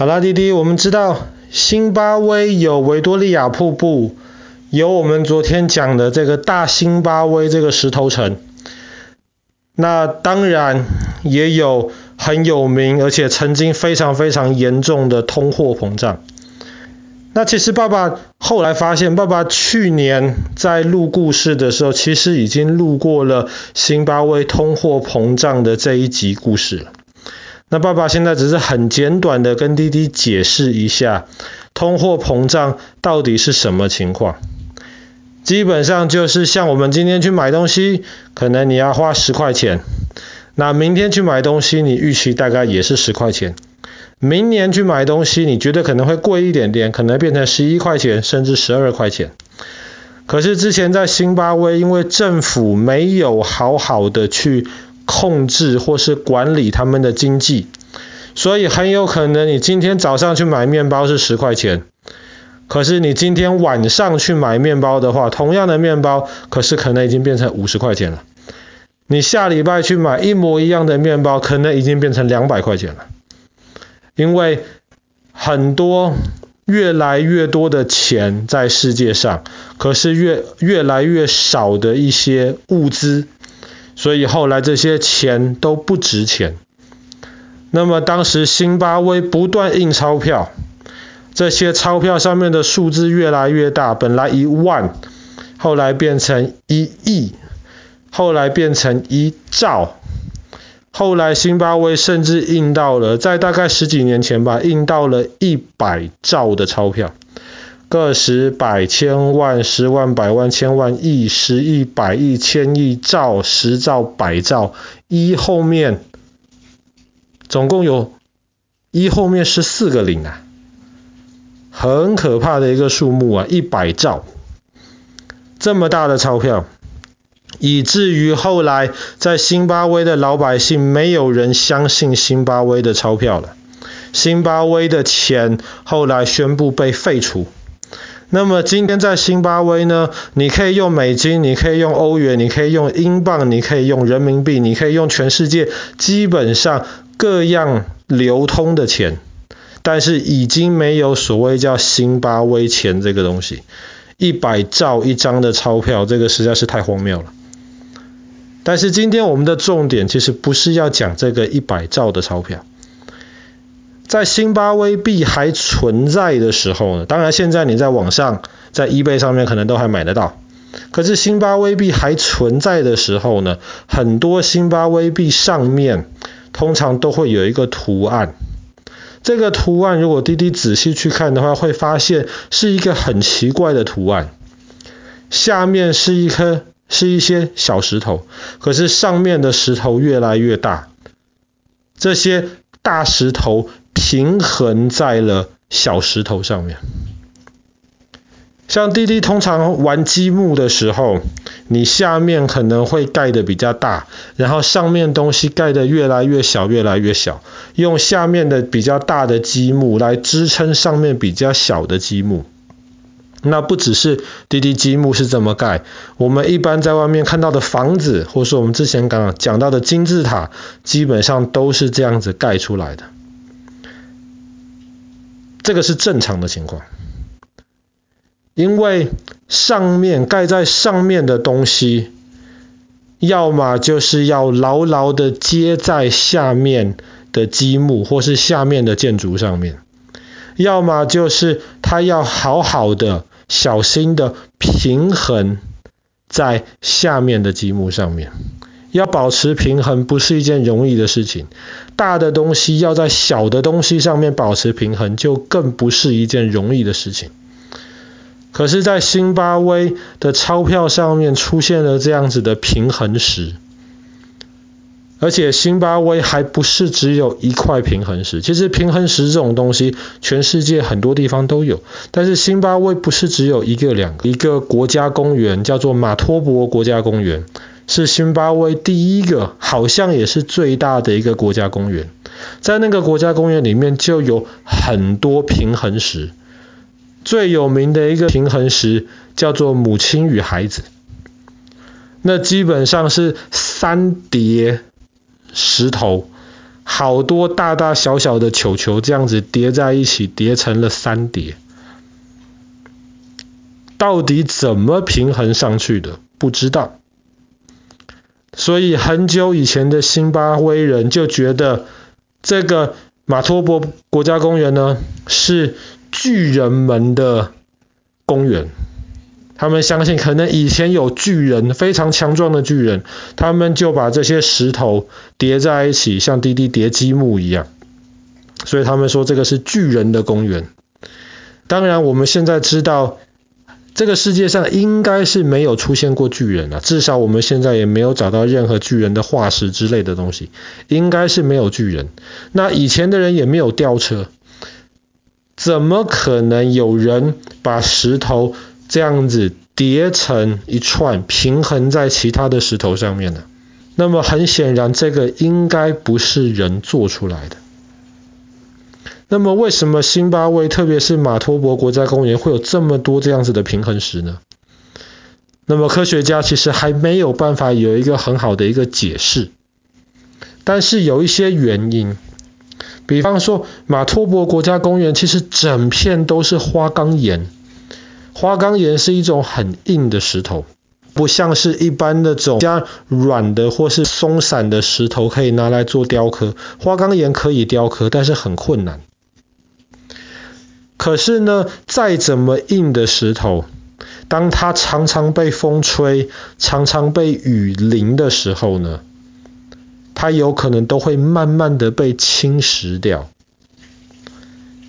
好啦，弟弟，我们知道辛巴威有维多利亚瀑布，有我们昨天讲的这个大辛巴威这个石头城，那当然也有很有名而且曾经非常非常严重的通货膨胀。那其实爸爸后来发现，爸爸去年在录故事的时候，其实已经录过了辛巴威通货膨胀的这一集故事了。那爸爸现在只是很简短的跟弟弟解释一下，通货膨胀到底是什么情况。基本上就是像我们今天去买东西，可能你要花十块钱，那明天去买东西，你预期大概也是十块钱。明年去买东西，你觉得可能会贵一点点，可能变成十一块钱，甚至十二块钱。可是之前在新巴威，因为政府没有好好的去控制或是管理他们的经济，所以很有可能你今天早上去买面包是十块钱，可是你今天晚上去买面包的话，同样的面包，可是可能已经变成五十块钱了。你下礼拜去买一模一样的面包，可能已经变成两百块钱了。因为很多越来越多的钱在世界上，可是越越来越少的一些物资。所以后来这些钱都不值钱。那么当时辛巴威不断印钞票，这些钞票上面的数字越来越大，本来一万，后来变成一亿，后来变成一兆，后来辛巴威甚至印到了，在大概十几年前吧，印到了一百兆的钞票。个十百千万十万百万千万亿十亿百亿千亿兆十兆百兆一后面总共有一后面是四个零啊，很可怕的一个数目啊，一百兆这么大的钞票，以至于后来在新巴威的老百姓没有人相信新巴威的钞票了，新巴威的钱后来宣布被废除。那么今天在新巴威呢，你可以用美金，你可以用欧元，你可以用英镑，你可以用人民币，你可以用全世界基本上各样流通的钱，但是已经没有所谓叫新巴威钱这个东西。一百兆一张的钞票，这个实在是太荒谬了。但是今天我们的重点其实不是要讲这个一百兆的钞票。在辛巴威币还存在的时候呢，当然现在你在网上，在 eBay 上面可能都还买得到。可是辛巴威币还存在的时候呢，很多辛巴威币上面通常都会有一个图案。这个图案如果滴滴仔细去看的话，会发现是一个很奇怪的图案。下面是一颗是一些小石头，可是上面的石头越来越大。这些大石头。平衡在了小石头上面。像滴滴通常玩积木的时候，你下面可能会盖得比较大，然后上面东西盖得越来越小，越来越小，用下面的比较大的积木来支撑上面比较小的积木。那不只是滴滴积木是这么盖，我们一般在外面看到的房子，或是我们之前刚刚讲到的金字塔，基本上都是这样子盖出来的。这个是正常的情况，因为上面盖在上面的东西，要么就是要牢牢的接在下面的积木或是下面的建筑上面，要么就是它要好好的、小心的平衡在下面的积木上面。要保持平衡不是一件容易的事情，大的东西要在小的东西上面保持平衡，就更不是一件容易的事情。可是，在辛巴威的钞票上面出现了这样子的平衡石，而且辛巴威还不是只有一块平衡石，其实平衡石这种东西，全世界很多地方都有，但是辛巴威不是只有一个两个，一个国家公园叫做马托博国家公园。是辛巴威第一个，好像也是最大的一个国家公园。在那个国家公园里面，就有很多平衡石。最有名的一个平衡石叫做母亲与孩子。那基本上是三叠石头，好多大大小小的球球这样子叠在一起，叠成了三叠。到底怎么平衡上去的？不知道。所以很久以前的辛巴威人就觉得这个马托波国家公园呢，是巨人们的公园。他们相信可能以前有巨人，非常强壮的巨人，他们就把这些石头叠在一起，像滴滴叠积木一样。所以他们说这个是巨人的公园。当然我们现在知道。这个世界上应该是没有出现过巨人啊，至少我们现在也没有找到任何巨人的化石之类的东西，应该是没有巨人。那以前的人也没有吊车，怎么可能有人把石头这样子叠成一串，平衡在其他的石头上面呢？那么很显然，这个应该不是人做出来的。那么为什么辛巴威，特别是马托博国家公园会有这么多这样子的平衡石呢？那么科学家其实还没有办法有一个很好的一个解释，但是有一些原因，比方说马托博国家公园其实整片都是花岗岩，花岗岩是一种很硬的石头，不像是一般的种加软的或是松散的石头可以拿来做雕刻，花岗岩可以雕刻，但是很困难。可是呢，再怎么硬的石头，当它常常被风吹、常常被雨淋的时候呢，它有可能都会慢慢的被侵蚀掉。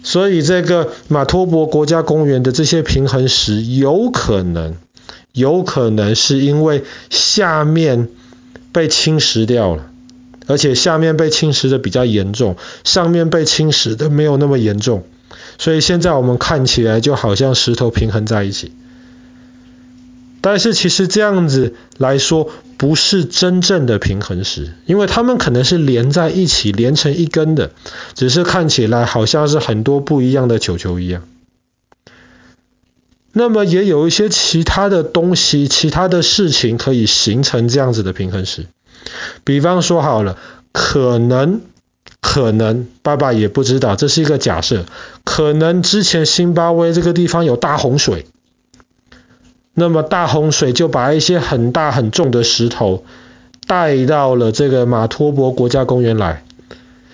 所以这个马托博国家公园的这些平衡石，有可能，有可能是因为下面被侵蚀掉了，而且下面被侵蚀的比较严重，上面被侵蚀的没有那么严重。所以现在我们看起来就好像石头平衡在一起，但是其实这样子来说不是真正的平衡石，因为它们可能是连在一起连成一根的，只是看起来好像是很多不一样的球球一样。那么也有一些其他的东西、其他的事情可以形成这样子的平衡石，比方说好了，可能。可能爸爸也不知道，这是一个假设。可能之前辛巴威这个地方有大洪水，那么大洪水就把一些很大很重的石头带到了这个马托博国家公园来。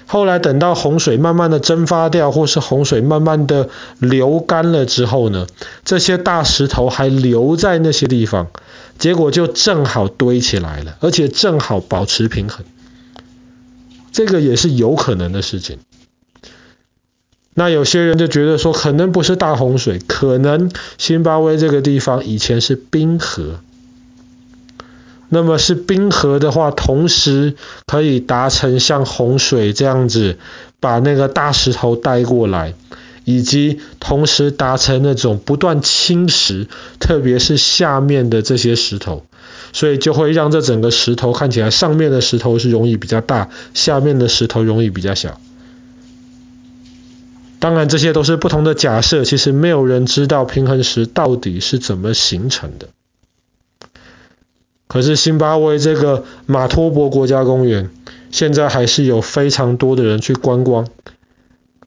后来等到洪水慢慢的蒸发掉，或是洪水慢慢的流干了之后呢，这些大石头还留在那些地方，结果就正好堆起来了，而且正好保持平衡。这个也是有可能的事情。那有些人就觉得说，可能不是大洪水，可能新巴威这个地方以前是冰河。那么是冰河的话，同时可以达成像洪水这样子，把那个大石头带过来，以及同时达成那种不断侵蚀，特别是下面的这些石头。所以就会让这整个石头看起来，上面的石头是容易比较大，下面的石头容易比较小。当然这些都是不同的假设，其实没有人知道平衡石到底是怎么形成的。可是辛巴威这个马托博国家公园，现在还是有非常多的人去观光。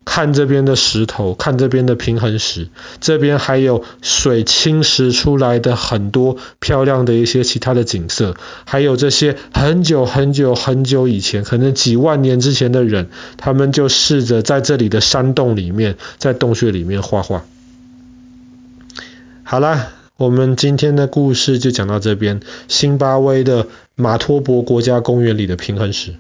看这边的石头，看这边的平衡石，这边还有水侵蚀出来的很多漂亮的一些其他的景色，还有这些很久很久很久以前，可能几万年之前的人，他们就试着在这里的山洞里面，在洞穴里面画画。好啦，我们今天的故事就讲到这边，辛巴威的马托博国家公园里的平衡石。